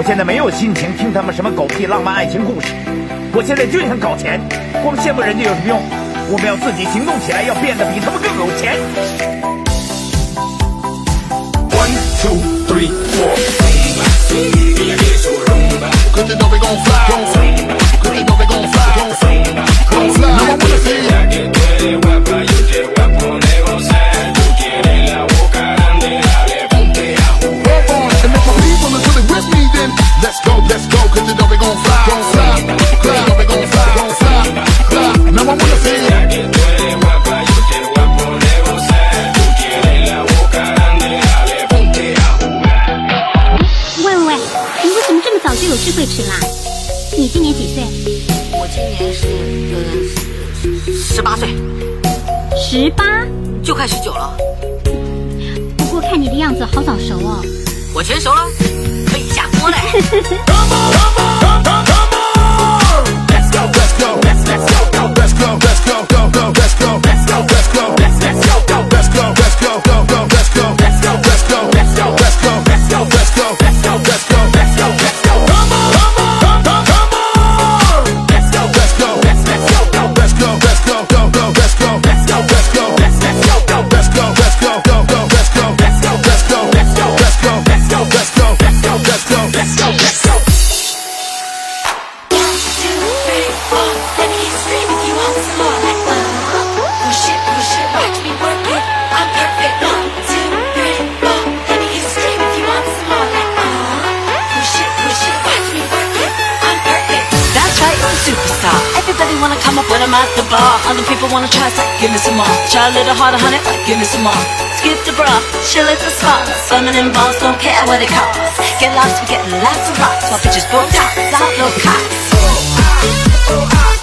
我现在没有心情听他们什么狗屁浪漫爱情故事，我现在就想搞钱，光羡慕人家有什么用？我们要自己行动起来，要变得比他们更有钱。One, two, three, four. Gon' fly. 么这么早就有智慧齿啦？你今年几岁？我今年是呃十八岁，十八。就快十九了。不过看你的样子好早熟哦。我全熟了，可以下锅嘞。Wanna come up when I'm at the bar. Other people wanna try, so give me some more. Try a little harder, honey, but give me some more. Skip the bra, chill at the spot. Feminine balls don't care what it costs. Get lost, we get lots of rocks. While bitches broke down, outlaw cops. Oh, ah, oh, ah.